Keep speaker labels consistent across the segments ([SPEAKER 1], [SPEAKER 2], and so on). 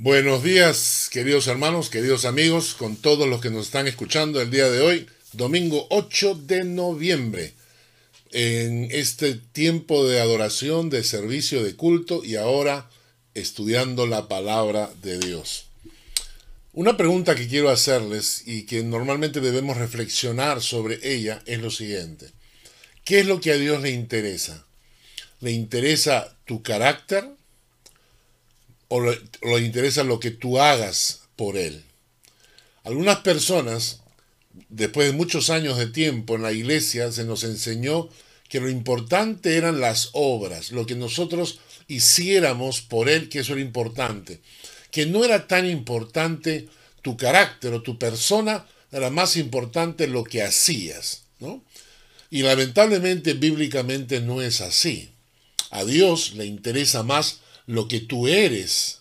[SPEAKER 1] Buenos días, queridos hermanos, queridos amigos, con todos los que nos están escuchando el día de hoy, domingo 8 de noviembre, en este tiempo de adoración, de servicio, de culto y ahora estudiando la palabra de Dios. Una pregunta que quiero hacerles y que normalmente debemos reflexionar sobre ella es lo siguiente. ¿Qué es lo que a Dios le interesa? ¿Le interesa tu carácter? O le, interesa lo que tú hagas por él. Algunas personas, después de muchos años de tiempo en la iglesia, se nos enseñó que lo importante eran las obras, lo que nosotros hiciéramos por él, que eso era importante. Que no era tan importante tu carácter o tu persona, era más importante lo que hacías, ¿no? Y lamentablemente bíblicamente no es así. A Dios le interesa más lo que tú eres.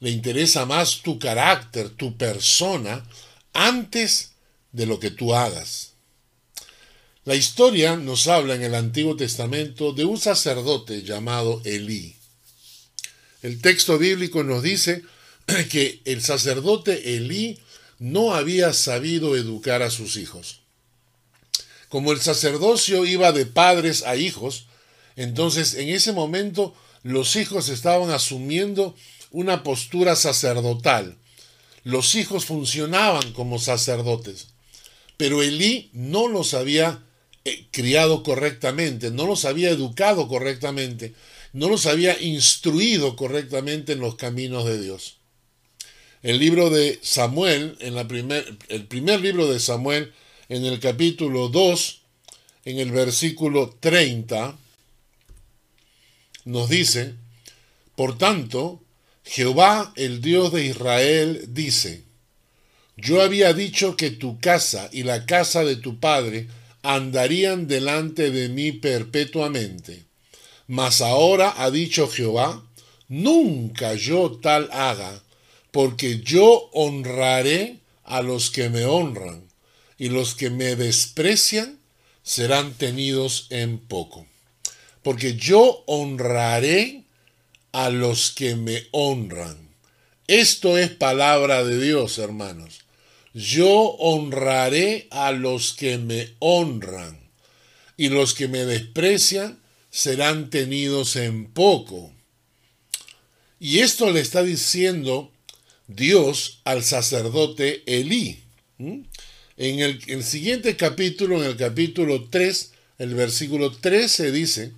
[SPEAKER 1] Le interesa más tu carácter, tu persona, antes de lo que tú hagas. La historia nos habla en el Antiguo Testamento de un sacerdote llamado Elí. El texto bíblico nos dice que el sacerdote Elí no había sabido educar a sus hijos. Como el sacerdocio iba de padres a hijos, entonces en ese momento los hijos estaban asumiendo una postura sacerdotal. Los hijos funcionaban como sacerdotes, pero Elí no los había eh, criado correctamente, no los había educado correctamente, no los había instruido correctamente en los caminos de Dios. El libro de Samuel, en la primer, el primer libro de Samuel, en el capítulo 2, en el versículo 30, nos dice, por tanto, Jehová, el Dios de Israel, dice, yo había dicho que tu casa y la casa de tu padre andarían delante de mí perpetuamente. Mas ahora ha dicho Jehová, nunca yo tal haga, porque yo honraré a los que me honran, y los que me desprecian serán tenidos en poco porque yo honraré a los que me honran. Esto es palabra de Dios, hermanos. Yo honraré a los que me honran, y los que me desprecian serán tenidos en poco. Y esto le está diciendo Dios al sacerdote Elí. En el, el, siguiente capítulo, en el capítulo 3, el versículo 13 dice,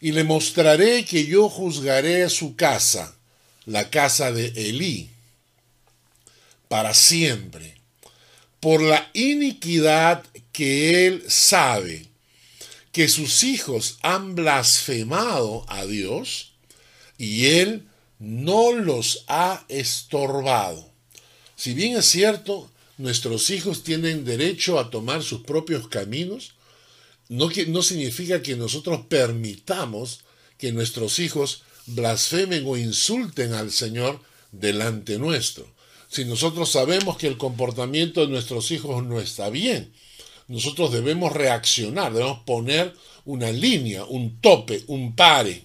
[SPEAKER 1] y le mostraré que yo juzgaré su casa, la casa de Elí, para siempre, por la iniquidad que él sabe que sus hijos han blasfemado a Dios y él no los ha estorbado. Si bien es cierto, nuestros hijos tienen derecho a tomar sus propios caminos, no, no significa que nosotros permitamos que nuestros hijos blasfemen o insulten al Señor delante nuestro. Si nosotros sabemos que el comportamiento de nuestros hijos no está bien, nosotros debemos reaccionar, debemos poner una línea, un tope, un pare,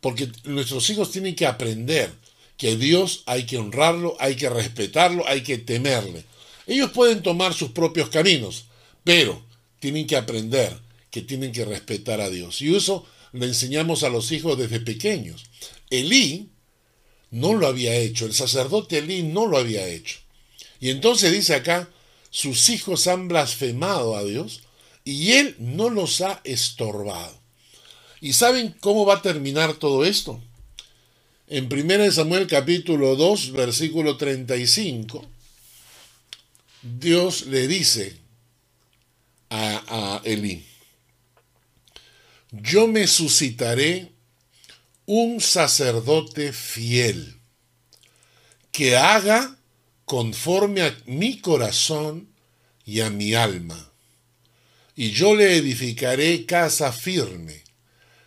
[SPEAKER 1] porque nuestros hijos tienen que aprender que Dios hay que honrarlo, hay que respetarlo, hay que temerle. Ellos pueden tomar sus propios caminos, pero tienen que aprender que tienen que respetar a Dios. Y eso lo enseñamos a los hijos desde pequeños. Elí no lo había hecho, el sacerdote Elí no lo había hecho. Y entonces dice acá, sus hijos han blasfemado a Dios y él no los ha estorbado. ¿Y saben cómo va a terminar todo esto? En 1 Samuel capítulo 2, versículo 35, Dios le dice, a, Elí. Yo me suscitaré un sacerdote fiel que haga conforme a mi corazón y a mi alma. Y yo le edificaré casa firme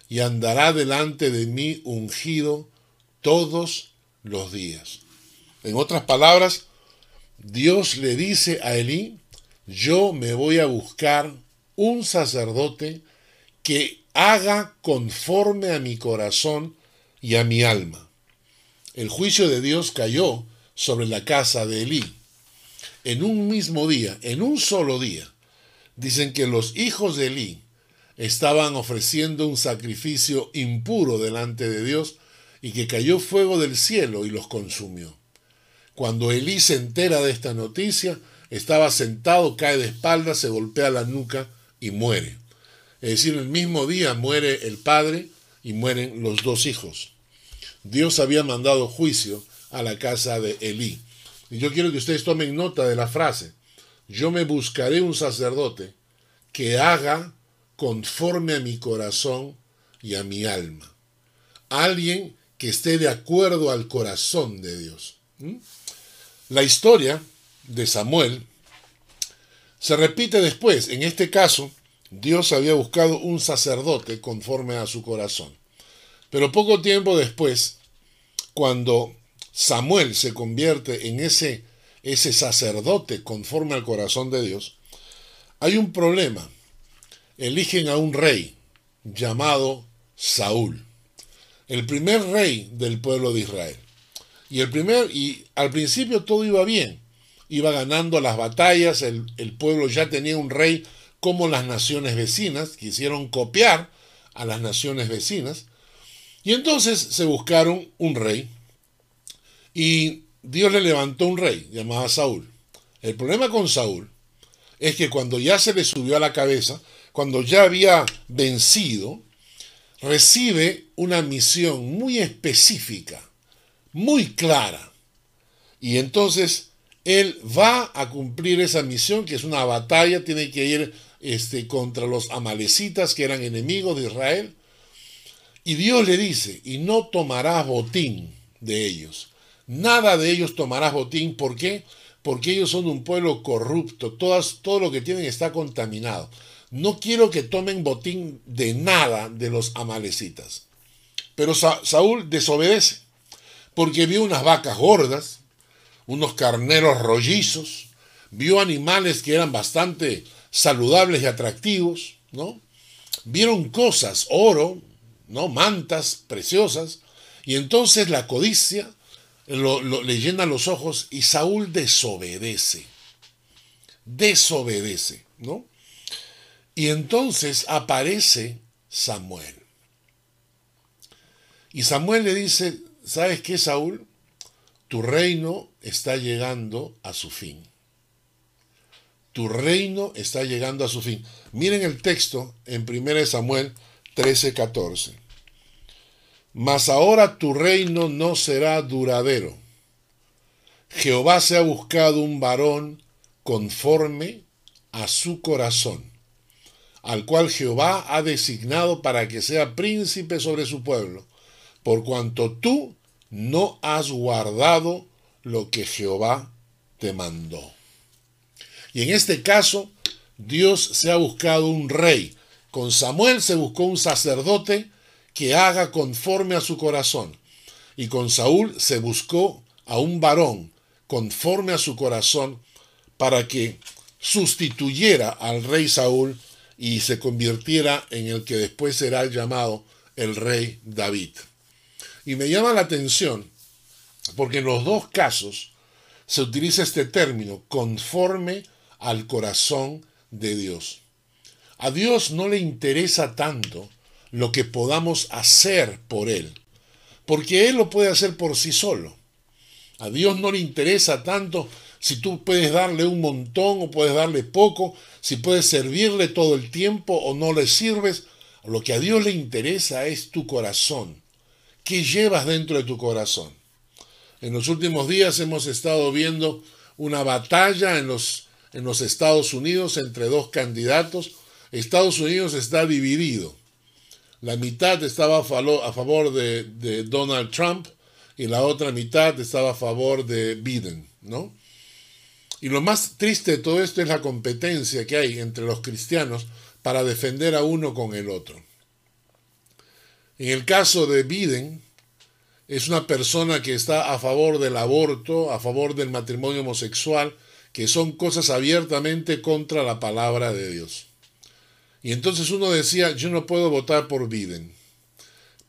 [SPEAKER 1] y andará delante de mí ungido todos los días. En otras palabras, Dios le dice a Elí yo me voy a buscar un sacerdote que haga conforme a mi corazón y a mi alma. el juicio de Dios cayó sobre la casa de Elí. En un mismo día, en un solo día, dicen que los hijos de Elí estaban ofreciendo un sacrificio impuro delante de Dios y que cayó fuego del cielo y los consumió. Cuando Elí se entera de esta noticia, estaba sentado, cae de espaldas, se golpea la nuca y muere. Es decir, el mismo día muere el padre y mueren los dos hijos. Dios había mandado juicio a la casa de Elí. Y yo quiero que ustedes tomen nota de la frase. Yo me buscaré un sacerdote que haga conforme a mi corazón y a mi alma. Alguien que esté de acuerdo al corazón de Dios. ¿Mm? La historia de Samuel se repite después. En este caso, Dios había buscado un sacerdote conforme a su corazón. Pero poco tiempo después, cuando Samuel se convierte en ese, ese sacerdote conforme al corazón de Dios, hay un problema. Eligen a un rey llamado Saúl, el primer rey del pueblo de Israel. Y, el primer, y al principio todo iba bien, iba ganando las batallas, el, el pueblo ya tenía un rey como las naciones vecinas, quisieron copiar a las naciones vecinas, y entonces se buscaron un rey, y Dios le levantó un rey llamado Saúl. El problema con Saúl es que cuando ya se le subió a la cabeza, cuando ya había vencido, recibe una misión muy específica, muy clara. Y entonces él va a cumplir esa misión, que es una batalla, tiene que ir este, contra los amalecitas que eran enemigos de Israel. Y Dios le dice, y no tomarás botín de ellos. Nada de ellos tomarás botín. ¿Por qué? Porque ellos son un pueblo corrupto. Todas, todo lo que tienen está contaminado. No quiero que tomen botín de nada de los amalecitas. Pero Saúl desobedece. Porque vio unas vacas gordas, unos carneros rollizos, vio animales que eran bastante saludables y atractivos, ¿no? Vieron cosas, oro, ¿no? Mantas preciosas, y entonces la codicia le llena los ojos y Saúl desobedece. Desobedece, ¿no? Y entonces aparece Samuel. Y Samuel le dice, ¿sabes qué, Saúl? Tu reino está llegando a su fin tu reino está llegando a su fin. Miren el texto en 1 Samuel 13, 14. Mas ahora tu reino no será duradero. Jehová se ha buscado un varón conforme a su corazón, al cual Jehová ha designado para que sea príncipe sobre su pueblo, por cuanto tú no has guardado lo que Jehová te mandó. Y en este caso, Dios se ha buscado un rey. Con Samuel se buscó un sacerdote que haga conforme a su corazón. Y con Saúl se buscó a un varón conforme a su corazón para que sustituyera al rey Saúl y se convirtiera en el que después será llamado el rey David. Y me llama la atención porque en los dos casos se utiliza este término, conforme al corazón de Dios. A Dios no le interesa tanto lo que podamos hacer por Él, porque Él lo puede hacer por sí solo. A Dios no le interesa tanto si tú puedes darle un montón o puedes darle poco, si puedes servirle todo el tiempo o no le sirves. Lo que a Dios le interesa es tu corazón. ¿Qué llevas dentro de tu corazón? En los últimos días hemos estado viendo una batalla en los en los Estados Unidos entre dos candidatos. Estados Unidos está dividido. La mitad estaba a favor de, Donald Trump y la otra mitad estaba a favor de Biden, ¿no? Y lo más triste de todo esto es la competencia que hay entre los cristianos para defender a uno con el otro. En el caso de Biden, es una persona que está a favor del aborto, a favor del matrimonio homosexual, que son cosas abiertamente contra la palabra de Dios. Y entonces uno decía, yo no puedo votar por Biden.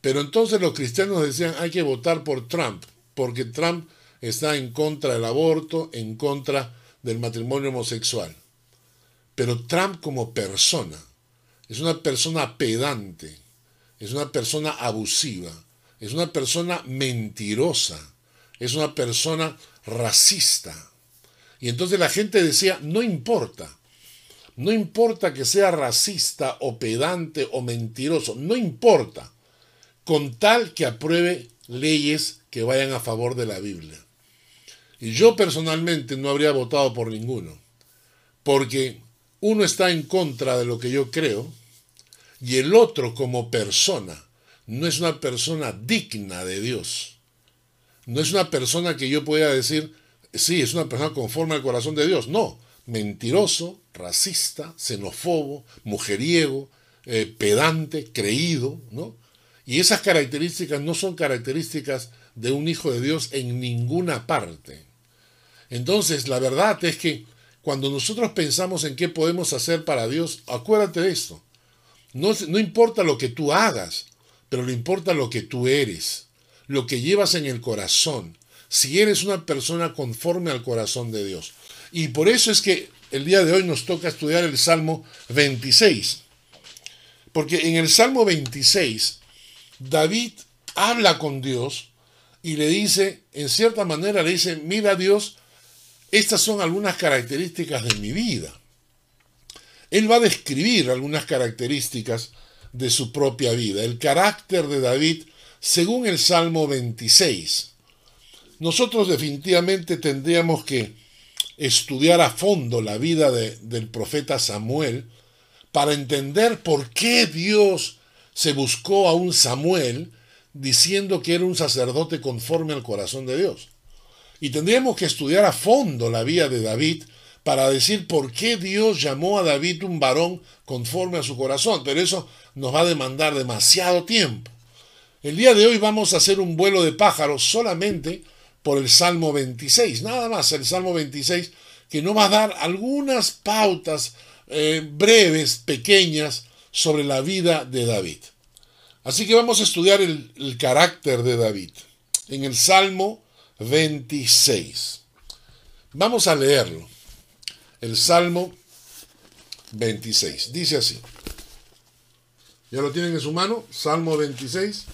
[SPEAKER 1] Pero entonces los cristianos decían, hay que votar por Trump. porque Trump está en contra del aborto, en contra del matrimonio homosexual. Pero Trump como persona es una persona pedante, es una persona abusiva, es una persona mentirosa, es una persona racista. Y entonces la gente decía, no importa, no importa que sea racista o pedante o mentiroso, no importa, con tal que apruebe leyes que vayan a favor de la Biblia. Y yo personalmente no habría votado por ninguno, porque uno está en contra de lo que yo creo y el otro como persona no es una persona digna de Dios. No es una persona que yo pueda decir, sí, es una persona conforme al corazón de Dios. No, mentiroso, racista, xenófobo, mujeriego, eh, pedante, creído, ¿no? Y esas características no son características de un hijo de Dios en ninguna parte. Entonces, la verdad es que cuando nosotros pensamos en qué podemos hacer para Dios, acuérdate de esto. No, no importa lo que tú hagas, pero le importa lo que tú eres, lo que llevas en el corazón, si eres una persona conforme al corazón de Dios. Y por eso es que el día de hoy nos toca estudiar el Salmo 26. Porque en el Salmo 26, David habla con Dios y le dice, en cierta manera le dice, mira Dios, estas son algunas características de mi vida. Él va a describir algunas características de su propia vida, el carácter de David según el Salmo 26. Nosotros definitivamente tendríamos que estudiar a fondo la vida del profeta Samuel para entender por qué Dios se buscó a un Samuel diciendo que era un sacerdote conforme al corazón de Dios. Y tendríamos que estudiar a fondo la vida de David para decir por qué Dios llamó a David un varón conforme a su corazón. Pero eso nos va a demandar demasiado tiempo. El día de hoy vamos a hacer un vuelo de pájaros solamente por el Salmo 26. Nada más el Salmo 26 que nos va a dar algunas pautas eh, breves, pequeñas, sobre la vida de David. Así que vamos a estudiar el carácter de David en el Salmo 26. Vamos a leerlo. El Salmo 26. Dice así. ¿Ya lo tienen en su mano? Salmo 26.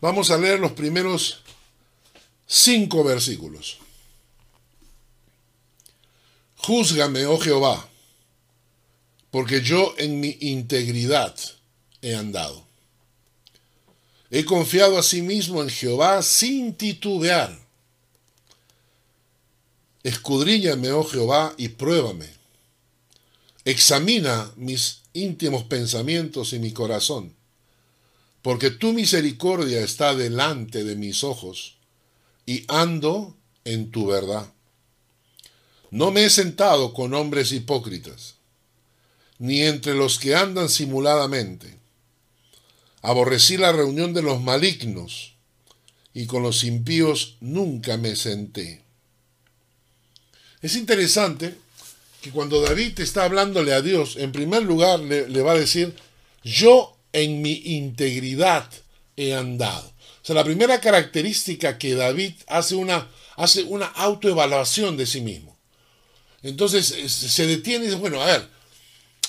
[SPEAKER 1] Vamos a leer los primeros cinco versículos. Júzgame, oh Jehová, porque yo en mi integridad he andado. He confiado a sí mismo en Jehová sin titubear. Escudriñame, oh Jehová, y pruébame. Examina mis íntimos pensamientos y mi corazón, porque tu misericordia está delante de mis ojos, y ando en tu verdad. No me he sentado con hombres hipócritas, ni entre los que andan simuladamente Aborrecí la reunión de los malignos y con los impíos nunca me senté. Es interesante que cuando David está hablándole a Dios, en primer lugar le, le, va a decir, yo en mi integridad he andado. O sea, la primera característica que David hace una, hace una autoevaluación de sí mismo. Entonces se detiene y dice, bueno, a ver,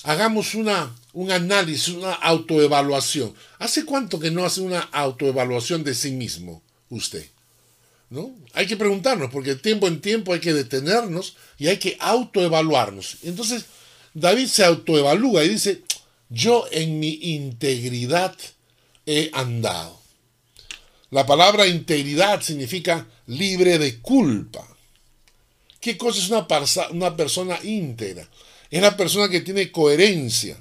[SPEAKER 1] hagamos una, un análisis, una autoevaluación. ¿Hace cuánto que no hace una autoevaluación de sí mismo usted? Hay que preguntarnos, porque de tiempo en tiempo hay que detenernos y hay que autoevaluarnos. Entonces, David se autoevalúa y dice, yo en mi integridad he andado. La palabra integridad significa libre de culpa. ¿Qué cosa es una, una persona íntegra? Es la persona que tiene coherencia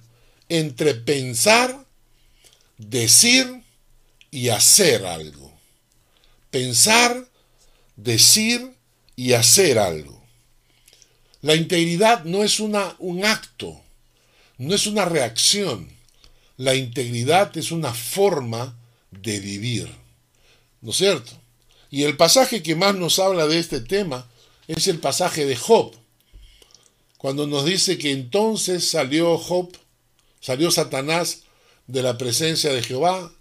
[SPEAKER 1] entre pensar, decir y hacer algo. Pensar, decir y hacer algo. La integridad no es una, un acto, no es una reacción. La integridad es una forma de vivir. ¿No es cierto? Y el pasaje que más nos habla de este tema es el pasaje de Job cuando nos dice que entonces salió Job, salió Satanás de la presencia de Jehová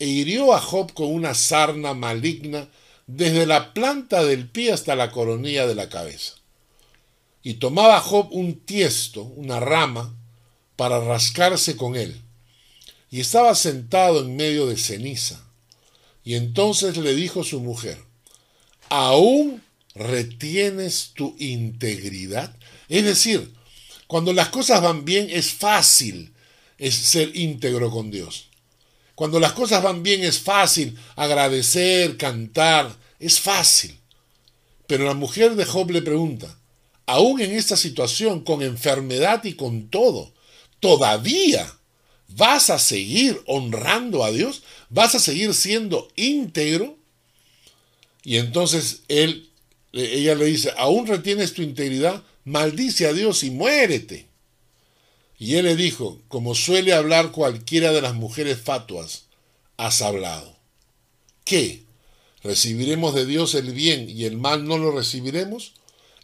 [SPEAKER 1] e hirió a Job con una sarna maligna desde la planta del pie hasta la coronilla de la cabeza. Y tomaba Job un tiesto, una rama, para rascarse con él. Y estaba sentado en medio de ceniza. Y entonces le dijo su mujer, ¿aún retienes tu integridad? Es decir, cuando las cosas van bien es fácil ser íntegro con Dios. Cuando las cosas van bien es fácil agradecer, cantar, es fácil. Pero la mujer de Job le pregunta, aún en esta situación, con enfermedad y con todo, todavía vas a seguir honrando a Dios, vas a seguir siendo íntegro. Y entonces él, ella le dice, aún retienes tu integridad, maldice a Dios y muérete. Y él le dijo, como suele hablar cualquiera de las mujeres fatuas, has hablado. ¿Qué? ¿Recibiremos de Dios el bien y el mal no lo recibiremos?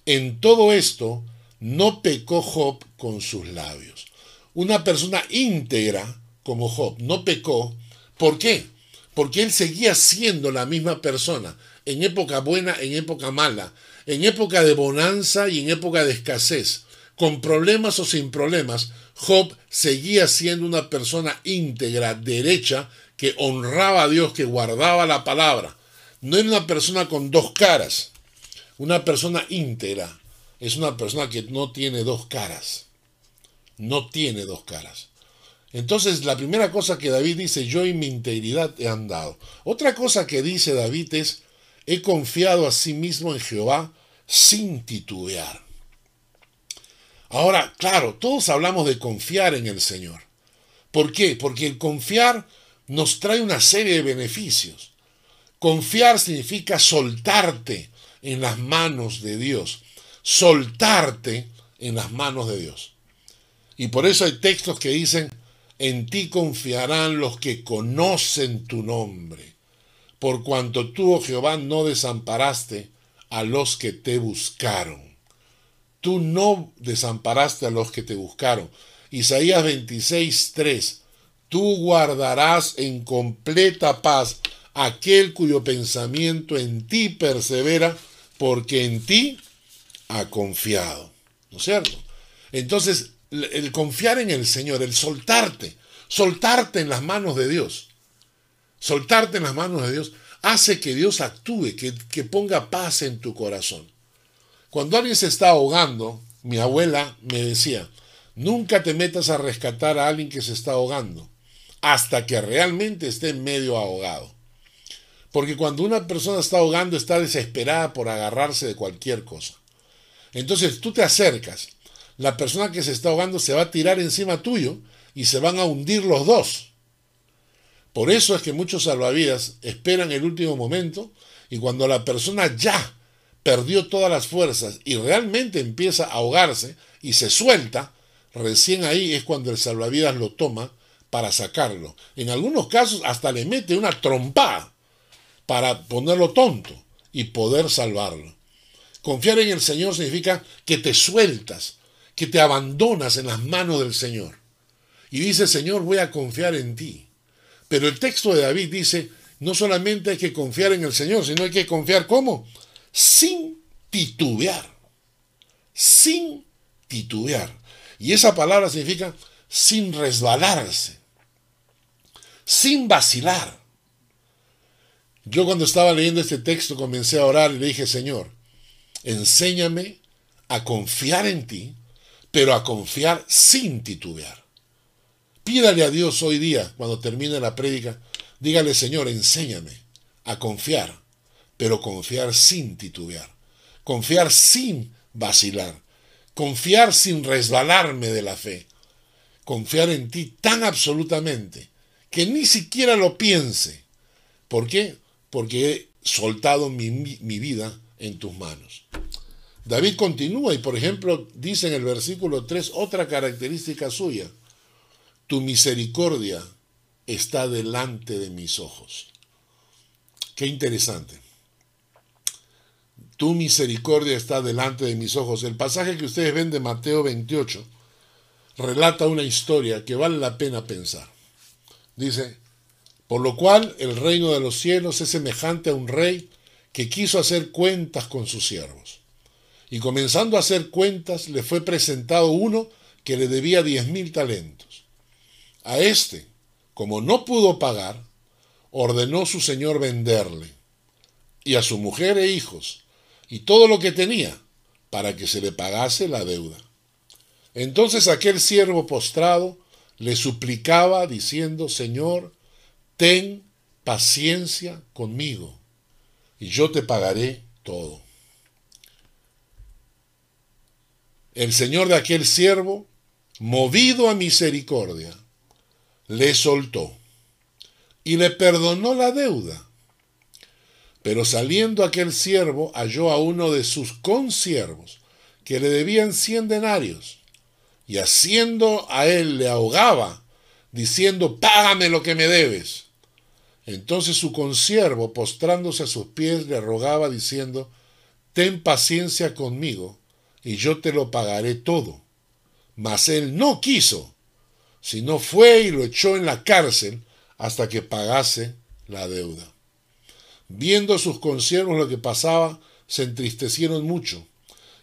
[SPEAKER 1] En todo esto no pecó Job con sus labios. Una persona íntegra como Job no pecó. ¿Por qué? Porque él seguía siendo la misma persona, en época buena, en época mala, en época de bonanza y en época de escasez, con problemas o sin problemas, Job seguía siendo una persona íntegra, derecha, que honraba a Dios, que guardaba la palabra. No era una persona con dos caras. Una persona íntegra es una persona que no tiene dos caras. No tiene dos caras. Entonces, la primera cosa que David dice, yo y mi integridad he andado. Otra cosa que dice David es, he confiado a sí mismo en Jehová sin titubear. Ahora, claro, todos hablamos de confiar en el Señor. ¿Por qué? Porque el confiar nos trae una serie de beneficios. Confiar significa soltarte en las manos de Dios. Soltarte en las manos de Dios. Y por eso hay textos que dicen, en ti confiarán los que conocen tu nombre, por cuanto tú, oh Jehová, no desamparaste a los que te buscaron. Tú no desamparaste a los que te buscaron. Isaías 26, 3. Tú guardarás en completa paz aquel cuyo pensamiento en ti persevera, porque en ti ha confiado. ¿No es cierto? Entonces, el confiar en el Señor, el soltarte, soltarte en las manos de Dios, soltarte en las manos de Dios, hace que Dios actúe, que, que ponga paz en tu corazón. Cuando alguien se está ahogando, mi abuela me decía, nunca te metas a rescatar a alguien que se está ahogando hasta que realmente esté medio ahogado. Porque cuando una persona está ahogando está desesperada por agarrarse de cualquier cosa. Entonces tú te acercas, la persona que se está ahogando se va a tirar encima tuyo y se van a hundir los dos. Por eso es que muchos salvavidas esperan el último momento y cuando la persona ya perdió todas las fuerzas y realmente empieza a ahogarse y se suelta, recién ahí es cuando el salvavidas lo toma para sacarlo. En algunos casos hasta le mete una trompada para ponerlo tonto y poder salvarlo. Confiar en el Señor significa que te sueltas, que te abandonas en las manos del Señor. Y dice, Señor, voy a confiar en ti. Pero el texto de David dice, no solamente hay que confiar en el Señor, sino hay que confiar cómo? Sin titubear. Sin titubear. Y esa palabra significa sin resbalarse, sin vacilar. Yo cuando estaba leyendo este texto comencé a orar y le dije, Señor, enséñame a confiar en ti, pero a confiar sin titubear. Pídale a Dios hoy día, cuando termine la prédica, dígale, Señor, enséñame a confiar pero confiar sin titubear, confiar sin vacilar, confiar sin resbalarme de la fe, confiar en ti tan absolutamente que ni siquiera lo piense. ¿Por qué? Porque he soltado mi, mi vida en tus manos. David continúa y por ejemplo dice en el versículo 3 otra característica suya. Tu misericordia está delante de mis ojos. Qué interesante tu misericordia está delante de mis ojos. El pasaje que ustedes ven de Mateo 28 relata una historia que vale la pena pensar. Dice, Por lo cual el reino de los cielos es semejante a un rey que quiso hacer cuentas con sus siervos. Y comenzando a hacer cuentas, le fue presentado uno que le debía diez mil talentos. A éste, como no pudo pagar, ordenó su señor venderle, y a su mujer e hijos, y todo lo que tenía, para que se le pagase la deuda. Entonces aquel siervo postrado le suplicaba diciendo, Señor, ten paciencia conmigo, y yo te pagaré todo. El Señor de aquel siervo, movido a misericordia, le soltó y le perdonó la deuda. Pero saliendo aquel siervo halló a uno de sus consiervos que le debían cien denarios y haciendo a él le ahogaba, diciendo, págame lo que me debes. Entonces su consiervo, postrándose a sus pies, le rogaba, diciendo, ten paciencia conmigo, y yo te lo pagaré todo. Mas él no quiso, sino fue y lo echó en la cárcel hasta que pagase la deuda. Viendo sus consiervos lo que pasaba, se entristecieron mucho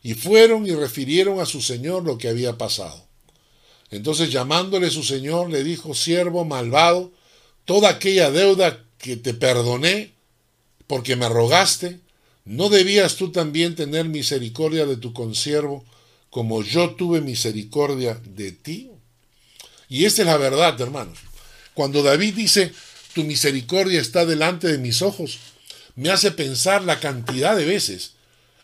[SPEAKER 1] y fueron y refirieron a su señor lo que había pasado. Entonces llamándole su señor le dijo, siervo malvado, toda aquella deuda que te perdoné porque me rogaste, ¿no debías tú también tener misericordia de tu consiervo como yo tuve misericordia de ti? Y esta es la verdad, hermanos. Cuando David dice, tu misericordia está delante de mis ojos, me hace pensar la cantidad de veces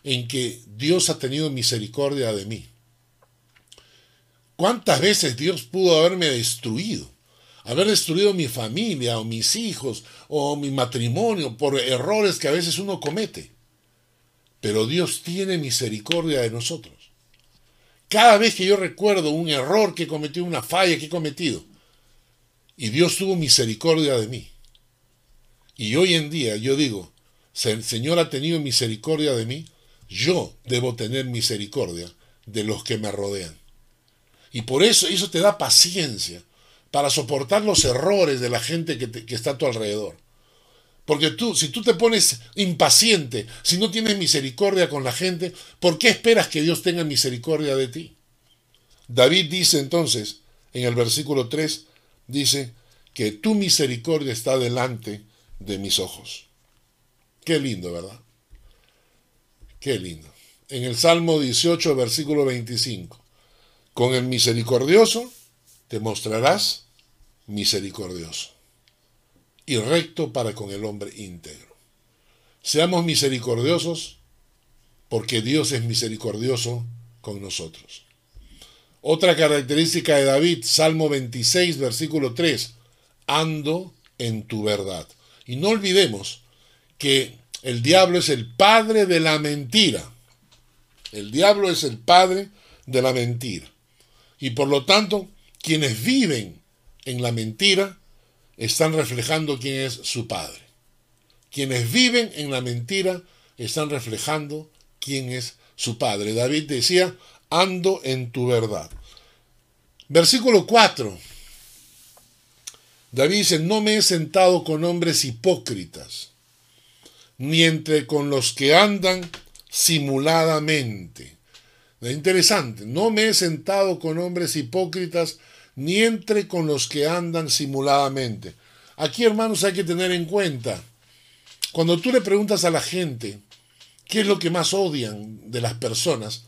[SPEAKER 1] en que Dios ha tenido misericordia de mí. ¿Cuántas veces Dios pudo haberme destruido? Haber destruido mi familia o mis hijos o mi matrimonio por errores que a veces uno comete. Pero Dios tiene misericordia de nosotros. Cada vez que yo recuerdo un error que he cometido, una falla que he cometido, y Dios tuvo misericordia de mí. Y hoy en día yo digo, Señor ha tenido misericordia de mí, yo debo tener misericordia de los que me rodean. Y por eso eso te da paciencia para soportar los errores de la gente que, está a tu alrededor. Porque tú, si tú te pones impaciente, si no tienes misericordia con la gente, ¿por qué esperas que Dios tenga misericordia de ti? David dice entonces, en el versículo 3, dice que tu misericordia está delante de mis ojos. Qué lindo, ¿verdad? Qué lindo. En el Salmo 18, versículo 25. Con el misericordioso te mostrarás misericordioso y recto para con el hombre íntegro. Seamos misericordiosos porque Dios es misericordioso con nosotros. Otra característica de David, Salmo 26, versículo 3, ando en tu verdad. Y no olvidemos que el diablo es el padre de la mentira. El diablo es el padre de la mentira. Y por lo tanto, quienes viven en la mentira están reflejando quién es su padre. Quienes viven en la mentira están reflejando quién es su padre. David decía, ando en tu verdad. Versículo 4. David dice, no me he sentado con hombres hipócritas ni entre con los que andan simuladamente. Es interesante, no me he sentado con hombres hipócritas, ni entre con los que andan simuladamente. Aquí, hermanos, hay que tener en cuenta, cuando tú le preguntas a la gente qué es lo que más odian de las personas,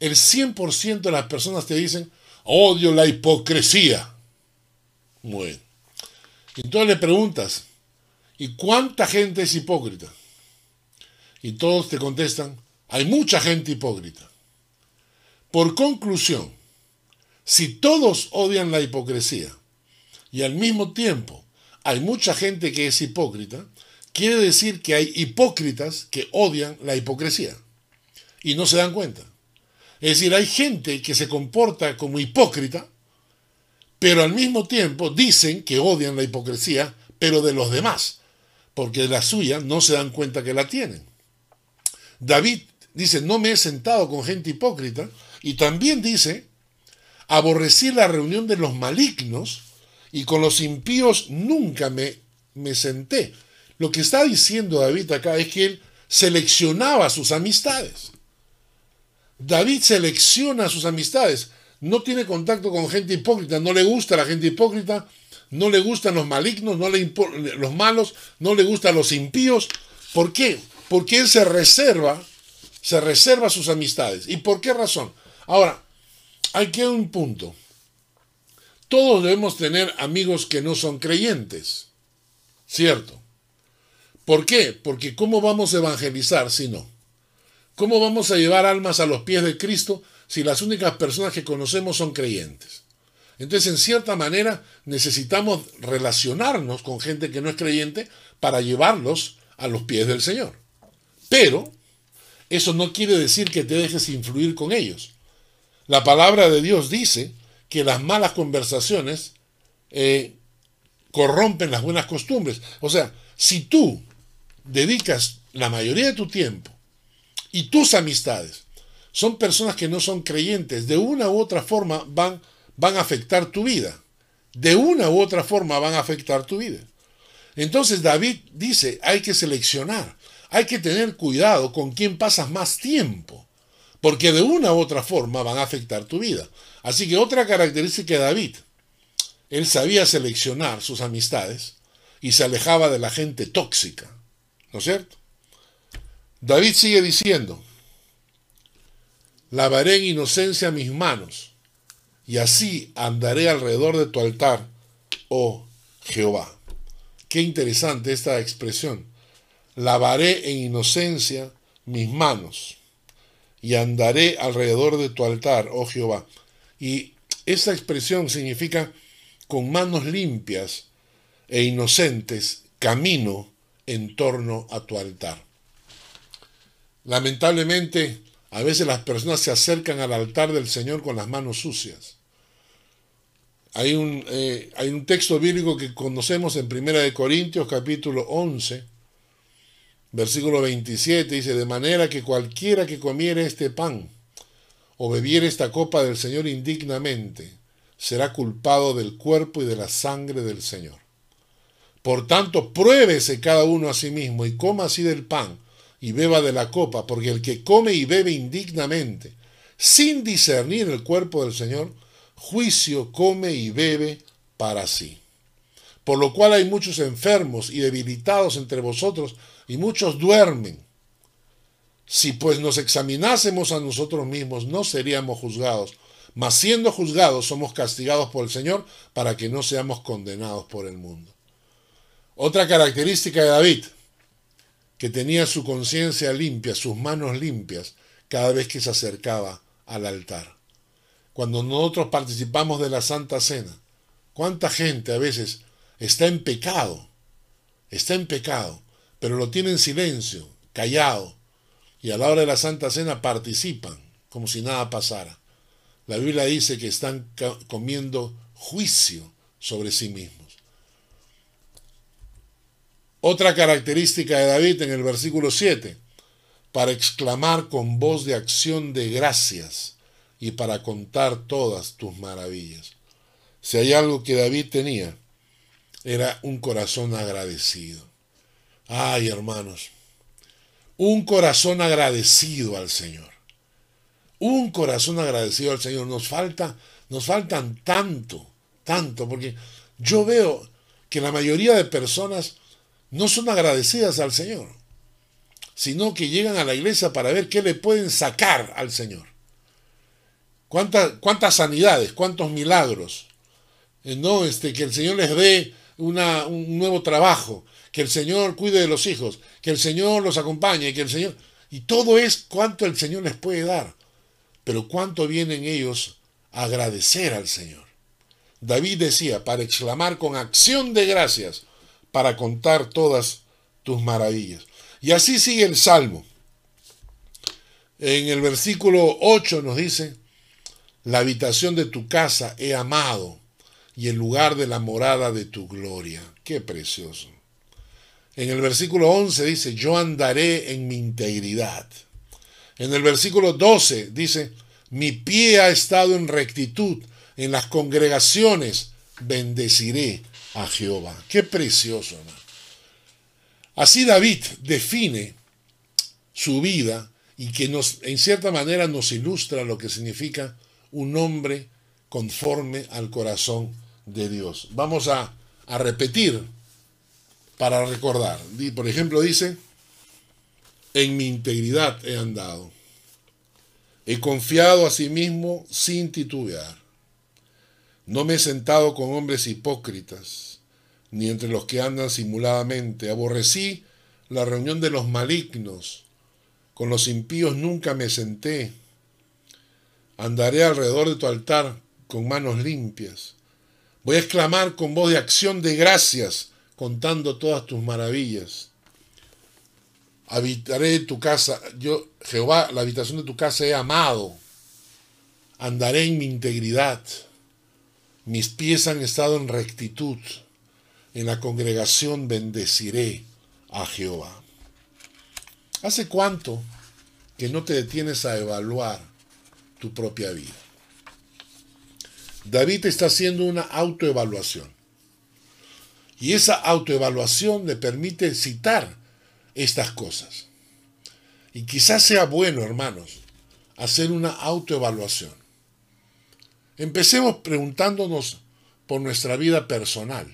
[SPEAKER 1] el 100% de las personas te dicen, odio la hipocresía. Bueno. Entonces le preguntas, ¿y cuánta gente es hipócrita? Y todos te contestan, hay mucha gente hipócrita. Por conclusión, si todos odian la hipocresía y al mismo tiempo hay mucha gente que es hipócrita, quiere decir que hay hipócritas que odian la hipocresía y no se dan cuenta. Es decir, hay gente que se comporta como hipócrita, pero al mismo tiempo dicen que odian la hipocresía, pero de los demás, porque de la suya no se dan cuenta que la tienen. David dice, no me he sentado con gente hipócrita. Y también dice, aborrecí la reunión de los malignos y con los impíos nunca me me senté. Lo que está diciendo David acá es que él seleccionaba sus amistades. David selecciona sus amistades. No tiene contacto con gente hipócrita, no le gusta la gente hipócrita, no le gustan los malignos, no le los malos, no le gustan los impíos. ¿Por qué? Porque él se reserva, se reserva sus amistades. ¿Y por qué razón? Ahora, aquí hay un punto. Todos debemos tener amigos que no son creyentes, ¿cierto? ¿Por qué? Porque ¿cómo vamos a evangelizar si no? ¿Cómo vamos a llevar almas a los pies de Cristo si las únicas personas que conocemos son creyentes? Entonces, en cierta manera, necesitamos relacionarnos con gente que no es creyente para llevarlos a los pies del Señor. Pero eso no quiere decir que te dejes influir con ellos. La palabra de Dios dice que las malas conversaciones eh, corrompen las buenas costumbres. O sea, si tú dedicas la mayoría de tu tiempo y tus amistades son personas que no son creyentes, de una u otra forma van, van a afectar tu vida. De una u otra forma van a afectar tu vida. Entonces David dice, hay que seleccionar, hay que tener cuidado con quién pasas más tiempo, porque de una u otra forma van a afectar tu vida. Así que otra característica de David, él sabía seleccionar sus amistades y se alejaba de la gente tóxica, ¿no es cierto? David sigue diciendo, lavaré en inocencia mis manos, y así andaré alrededor de tu altar, oh Jehová. Qué interesante esta expresión. Lavaré en inocencia mis manos, y andaré alrededor de tu altar, oh Jehová. Y esa expresión significa con manos limpias e inocentes, camino en torno a tu altar. Lamentablemente, a veces las personas se acercan al altar del Señor con las manos sucias. Hay un, eh, hay un texto bíblico que conocemos en 1 Corintios capítulo 11, versículo 27, dice, de manera que cualquiera que comiere este pan o bebiere esta copa del Señor indignamente, será culpado del cuerpo y de la sangre del Señor. Por tanto, pruébese cada uno a sí mismo y coma así del pan y beba de la copa, porque el que come y bebe indignamente, sin discernir el cuerpo del Señor, juicio come y bebe para sí. Por lo cual hay muchos enfermos y debilitados entre vosotros, y muchos duermen. Si pues nos examinásemos a nosotros mismos, no seríamos juzgados, mas siendo juzgados somos castigados por el Señor para que no seamos condenados por el mundo. Otra característica de David, que tenía su conciencia limpia, sus manos limpias, cada vez que se acercaba al altar. Cuando nosotros participamos de la Santa Cena, ¿cuánta gente a veces está en pecado? Está en pecado, pero lo tiene en silencio, callado, y a la hora de la Santa Cena participan, como si nada pasara. La Biblia dice que están comiendo juicio sobre sí mismos. Otra característica de David en el versículo 7, para exclamar con voz de acción de gracias y para contar todas tus maravillas. Si hay algo que David tenía, era un corazón agradecido. Ay, hermanos, un corazón agradecido al Señor. Un corazón agradecido al Señor. Nos falta, nos faltan tanto, tanto, porque yo veo que la mayoría de personas no son agradecidas al Señor, sino que llegan a la iglesia para ver qué le pueden sacar al Señor. ¿Cuántas, cuántas sanidades, cuántos milagros? Eh, no, este, que el Señor les dé una, un nuevo trabajo, que el Señor cuide de los hijos, que el Señor los acompañe, que el Señor... Y todo es cuánto el Señor les puede dar, pero cuánto vienen ellos a agradecer al Señor. David decía, para exclamar con acción de gracias, para contar todas tus maravillas. Y así sigue el Salmo. En el versículo 8 nos dice, la habitación de tu casa he amado y el lugar de la morada de tu gloria. Qué precioso. En el versículo 11 dice, yo andaré en mi integridad. En el versículo 12 dice, mi pie ha estado en rectitud, en las congregaciones bendeciré a Jehová. Qué precioso, hermano. Así David define su vida y que en cierta manera nos ilustra lo que significa un hombre conforme al corazón de Dios. Vamos a repetir para recordar. Por ejemplo, dice, en mi integridad he andado. He confiado a sí mismo sin titubear. No me he sentado con hombres hipócritas, ni entre los que andan simuladamente. Aborrecí la reunión de los malignos. Con los impíos nunca me senté. Andaré alrededor de tu altar con manos limpias. Voy a exclamar con voz de acción de gracias, contando todas tus maravillas. Habitaré tu casa, yo, Jehová, la habitación de tu casa he amado. Andaré en mi integridad. Mis pies han estado en rectitud. En la congregación bendeciré a Jehová. ¿Hace cuánto que no te detienes a evaluar tu propia vida? David está haciendo una autoevaluación. Y esa autoevaluación le permite citar estas cosas. Y quizás sea bueno, hermanos, hacer una autoevaluación. Empecemos preguntándonos por nuestra vida personal.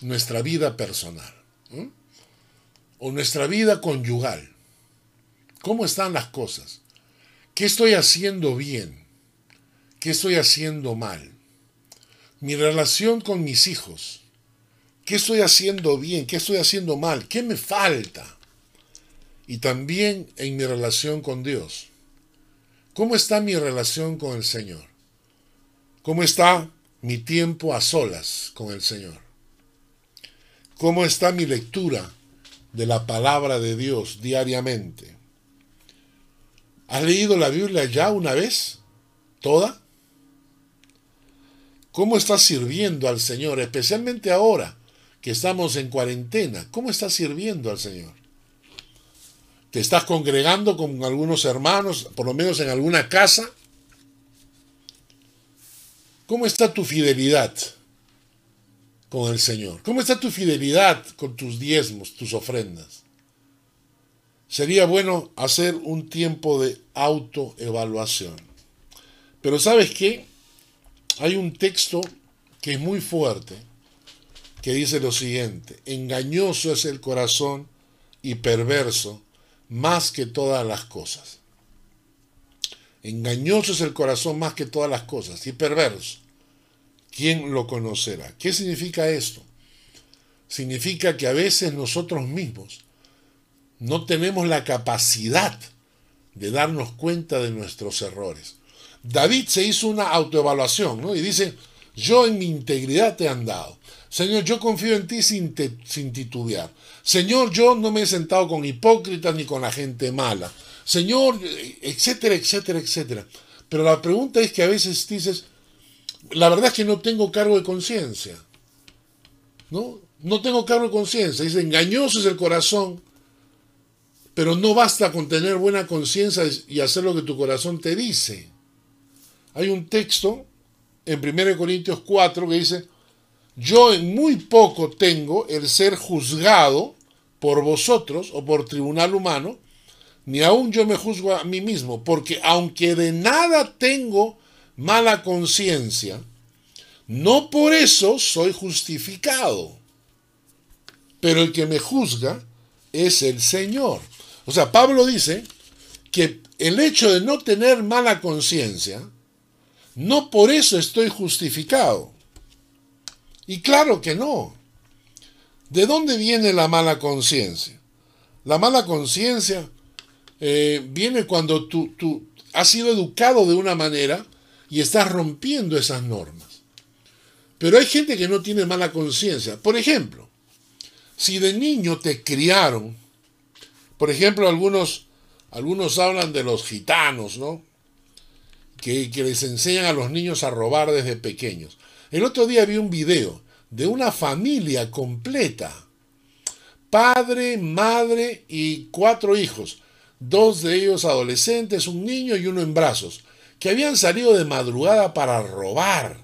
[SPEAKER 1] Nuestra vida personal. O nuestra vida conyugal. ¿Cómo están las cosas? ¿Qué estoy haciendo bien? ¿Qué estoy haciendo mal? Mi relación con mis hijos. ¿Qué estoy haciendo bien? ¿Qué estoy haciendo mal? ¿Qué me falta? Y también en mi relación con Dios. ¿Cómo está mi relación con el Señor? ¿Cómo está mi tiempo a solas con el Señor? ¿Cómo está mi lectura de la palabra de Dios diariamente? ¿Has leído la Biblia ya una vez? ¿Toda? ¿Cómo estás sirviendo al Señor, especialmente ahora que estamos en cuarentena? ¿Cómo estás sirviendo al Señor? ¿Te estás congregando con algunos hermanos, por lo menos en alguna casa? ¿Cómo está tu fidelidad con el Señor? ¿Cómo está tu fidelidad con tus diezmos, tus ofrendas? Sería bueno hacer un tiempo de autoevaluación. Pero ¿sabes qué? Hay un texto que es muy fuerte, que dice lo siguiente, engañoso es el corazón y perverso más que todas las cosas. Engañoso es el corazón más que todas las cosas y perverso. ¿Quién lo conocerá? ¿Qué significa esto? Significa que a veces nosotros mismos no tenemos la capacidad de darnos cuenta de nuestros errores. David se hizo una autoevaluación, ¿no? Y dice, yo en mi integridad te he andado. Señor, yo confío en ti sin, sin titubear. Señor, yo no me he sentado con hipócritas ni con la gente mala. Señor, etcétera, etcétera, etcétera. Pero la pregunta es que a veces dices, la verdad es que no tengo cargo de conciencia. ¿No? No tengo cargo de conciencia. Dice, engañoso es el corazón, pero no basta con tener buena conciencia y hacer lo que tu corazón te dice. Hay un texto en 1 Corintios 4 que dice, yo en muy poco tengo el ser juzgado por vosotros o por tribunal humano, ni aun yo me juzgo a mí mismo, porque aunque de nada tengo mala conciencia, no por eso soy justificado. Pero el que me juzga es el Señor. O sea, Pablo dice que el hecho de no tener mala conciencia no por eso estoy justificado. Y claro que no. ¿De dónde viene la mala conciencia? La mala conciencia eh, viene cuando tú, tú has sido educado de una manera y estás rompiendo esas normas. Pero hay gente que no tiene mala conciencia. Por ejemplo, si de niño te criaron, por ejemplo, algunos, algunos hablan de los gitanos, ¿no? Que, les enseñan a los niños a robar desde pequeños. El otro día vi un video de una familia completa. Padre, madre y cuatro hijos. Dos de ellos adolescentes, un niño y uno en brazos, que habían salido de madrugada para robar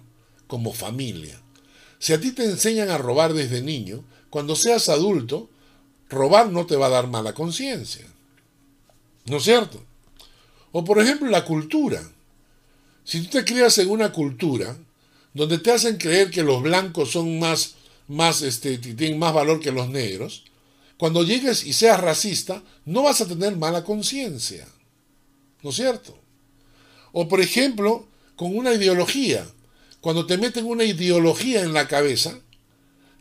[SPEAKER 1] como familia. Si a ti te enseñan a robar desde niño, cuando seas adulto, robar no te va a dar mala conciencia. ¿No es cierto? O por ejemplo la cultura. Si tú te crías en una cultura donde te hacen creer que los blancos son más, más, este, tienen más valor que los negros, cuando llegues y seas racista, no vas a tener mala conciencia. ¿No es cierto? O por ejemplo, con una ideología. Cuando te meten una ideología en la cabeza,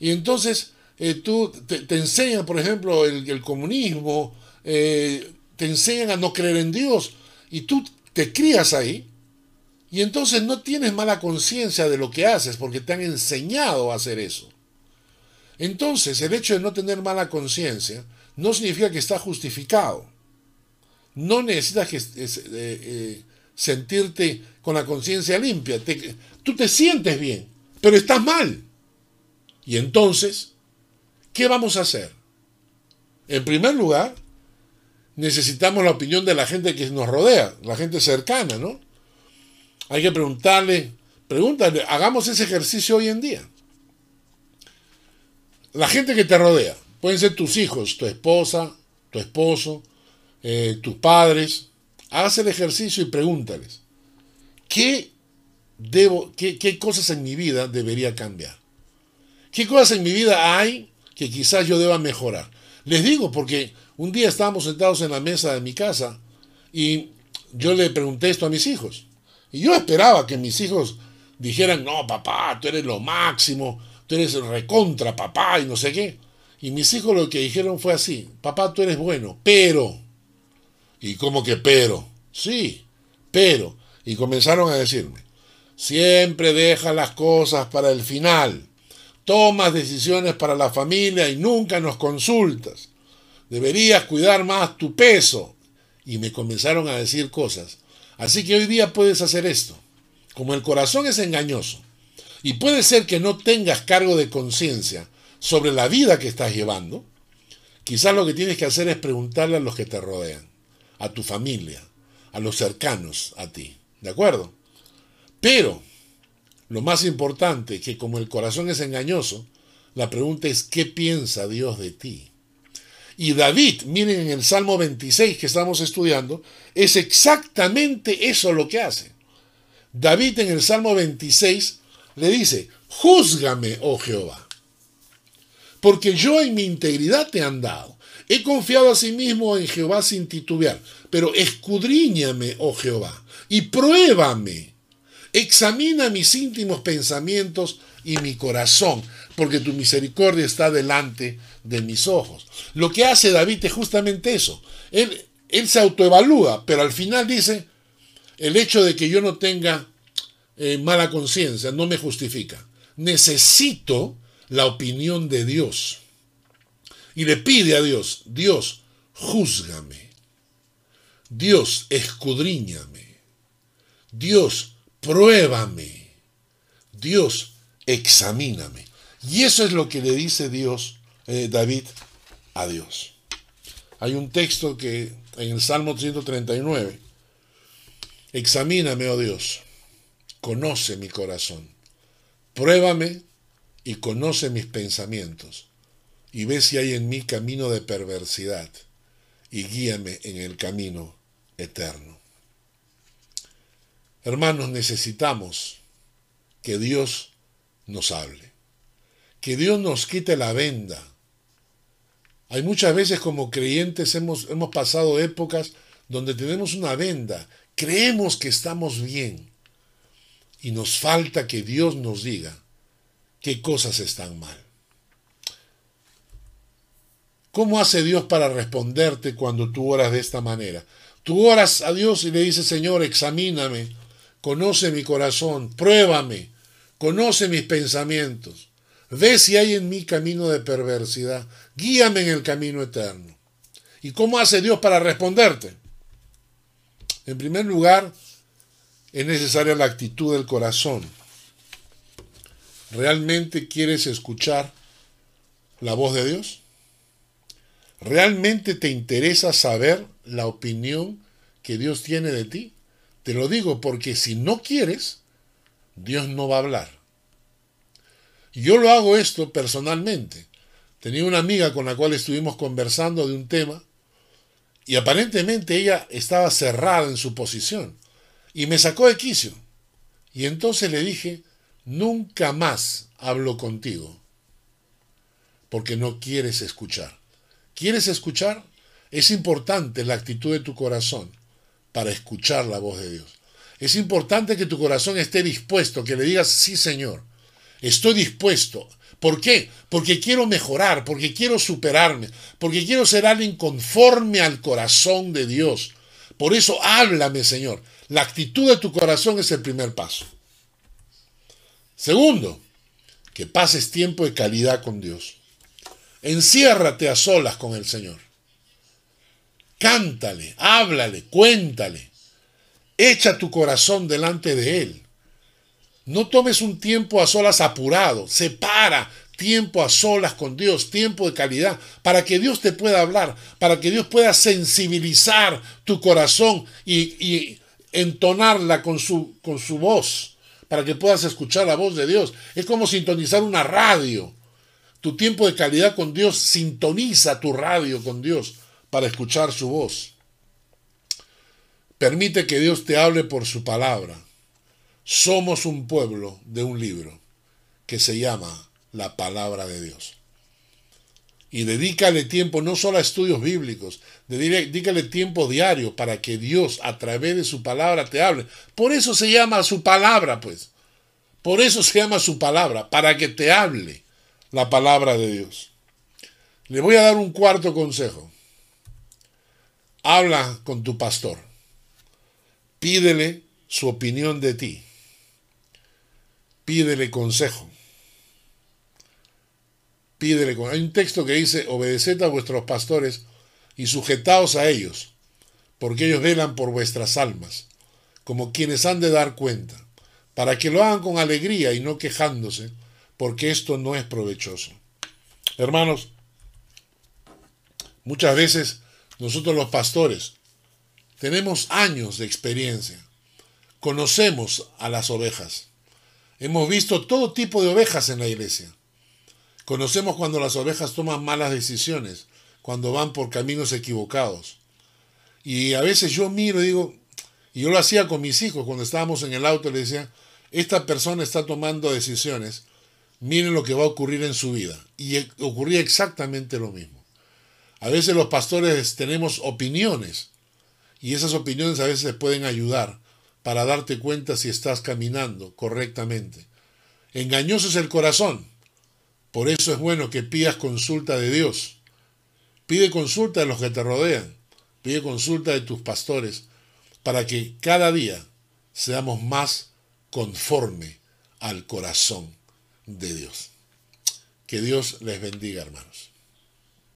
[SPEAKER 1] y entonces eh, tú te, enseñan, por ejemplo, el, comunismo, eh, te enseñan a no creer en Dios, y tú te crías ahí, y entonces no tienes mala conciencia de lo que haces porque te han enseñado a hacer eso. Entonces, el hecho de no tener mala conciencia no significa que está justificado. No necesitas que, eh, sentirte con la conciencia limpia. tú te sientes bien, pero estás mal. Y entonces, ¿qué vamos a hacer? En primer lugar, necesitamos la opinión de la gente que nos rodea, la gente cercana, ¿no? Hay que preguntarle, pregúntale, hagamos ese ejercicio hoy en día. La gente que te rodea, pueden ser tus hijos, tu esposa, tu esposo, eh, tus padres, haz el ejercicio y pregúntales, ¿qué, debo, qué, qué cosas en mi vida debería cambiar? ¿Qué cosas en mi vida hay que quizás yo deba mejorar? Les digo porque un día estábamos sentados en la mesa de mi casa y yo le pregunté esto a mis hijos. Y yo esperaba que mis hijos dijeran, no, papá, tú eres lo máximo, tú eres el recontra, papá, y no sé qué. Y mis hijos lo que dijeron fue así, papá, tú eres bueno, pero ¿Y cómo que pero? Sí, pero. Y comenzaron a decirme, siempre deja las cosas para el final. Tomas decisiones para la familia y nunca nos consultas. Deberías cuidar más tu peso. Y me comenzaron a decir cosas. Así que hoy día puedes hacer esto. Como el corazón es engañoso y puede ser que no tengas cargo de conciencia sobre la vida que estás llevando, quizás lo que tienes que hacer es preguntarle a los que te rodean a tu familia, a los cercanos a ti. ¿De acuerdo? Pero, lo más importante, que como el corazón es engañoso, la pregunta es, ¿qué piensa Dios de ti? Y David, miren en el Salmo 26 que estamos estudiando, es exactamente eso lo que hace. David en el Salmo 26 le dice, júzgame, oh Jehová, porque yo en mi integridad te han dado He confiado a sí mismo en Jehová sin titubear, pero escudriñame, oh Jehová, y pruébame. Examina mis íntimos pensamientos y mi corazón, porque tu misericordia está delante de mis ojos. Lo que hace David es justamente eso. Él, se autoevalúa, pero al final dice, el hecho de que yo no tenga eh, mala conciencia no me justifica. Necesito la opinión de Dios y le pide a Dios, Dios, júzgame. Dios, escudriñame. Dios, pruébame. Dios, examíname. Y eso es lo que le dice Dios, eh, David, a Dios. Hay un texto que en el Salmo 139, examíname, oh Dios, conoce mi corazón, pruébame y conoce mis pensamientos y ve si hay en mí camino de perversidad, y guíame en el camino eterno. Hermanos, necesitamos que Dios nos hable, que Dios nos quite la venda. Hay muchas veces como creyentes hemos, hemos pasado épocas donde tenemos una venda, creemos que estamos bien y nos falta que Dios nos diga qué cosas están mal. ¿Cómo hace Dios para responderte cuando tú oras de esta manera? Tú oras a Dios y le dices, Señor, examíname, conoce mi corazón, pruébame, conoce mis pensamientos, ve si hay en mí camino de perversidad, guíame en el camino eterno. ¿Y cómo hace Dios para responderte? En primer lugar, es necesaria la actitud del corazón. ¿Realmente quieres escuchar la voz de Dios? ¿Realmente te interesa saber la opinión que Dios tiene de ti? Te lo digo porque si no quieres, Dios no va a hablar. Yo lo hago esto personalmente. Tenía una amiga con la cual estuvimos conversando de un tema y aparentemente ella estaba cerrada en su posición y me sacó de quicio. Y entonces le dije, nunca más hablo contigo porque no quieres escuchar. ¿Quieres escuchar? Es importante la actitud de tu corazón para escuchar la voz de Dios. Es importante que tu corazón esté dispuesto, que le digas, sí Señor, estoy dispuesto. ¿Por qué? Porque quiero mejorar, porque quiero superarme, porque quiero ser alguien conforme al corazón de Dios. Por eso háblame, Señor. La actitud de tu corazón es el primer paso. Segundo, que pases tiempo de calidad con Dios. Enciérrate a solas con el Señor. Cántale, háblale, cuéntale. Echa tu corazón delante de Él. No tomes un tiempo a solas apurado. Separa tiempo a solas con Dios, tiempo de calidad, para que Dios te pueda hablar, para que Dios pueda sensibilizar tu corazón y, entonarla con su, con su voz, para que puedas escuchar la voz de Dios. Es como sintonizar una radio. Tu tiempo de calidad con Dios sintoniza tu radio con Dios para escuchar su voz. Permite que Dios te hable por su palabra. Somos un pueblo de un libro que se llama la palabra de Dios. Y dedícale tiempo no solo a estudios bíblicos, dedícale tiempo diario para que Dios a través de su palabra te hable. Por eso se llama su palabra, pues. Por eso se llama su palabra, para que te hable la palabra de Dios. Le voy a dar un cuarto consejo. Habla con tu pastor. Pídele su opinión de ti. Pídele consejo. Pídele Hay un texto que dice, obedeced a vuestros pastores y sujetaos a ellos, porque ellos velan por vuestras almas, como quienes han de dar cuenta, para que lo hagan con alegría y no quejándose, porque esto no es provechoso. Hermanos, muchas veces nosotros los pastores tenemos años de experiencia, conocemos a las ovejas, hemos visto todo tipo de ovejas en la iglesia, conocemos cuando las ovejas toman malas decisiones, cuando van por caminos equivocados. Y a veces yo miro y digo, y yo lo hacía con mis hijos cuando estábamos en el auto, le decía, esta persona está tomando decisiones miren lo que va a ocurrir en su vida. Y ocurría exactamente lo mismo. A veces los pastores tenemos opiniones y esas opiniones a veces pueden ayudar para darte cuenta si estás caminando correctamente. Engañoso es el corazón. Por eso es bueno que pidas consulta de Dios. Pide consulta de los que te rodean. Pide consulta de tus pastores para que cada día seamos más conforme al corazón de Dios. Que Dios les bendiga, hermanos.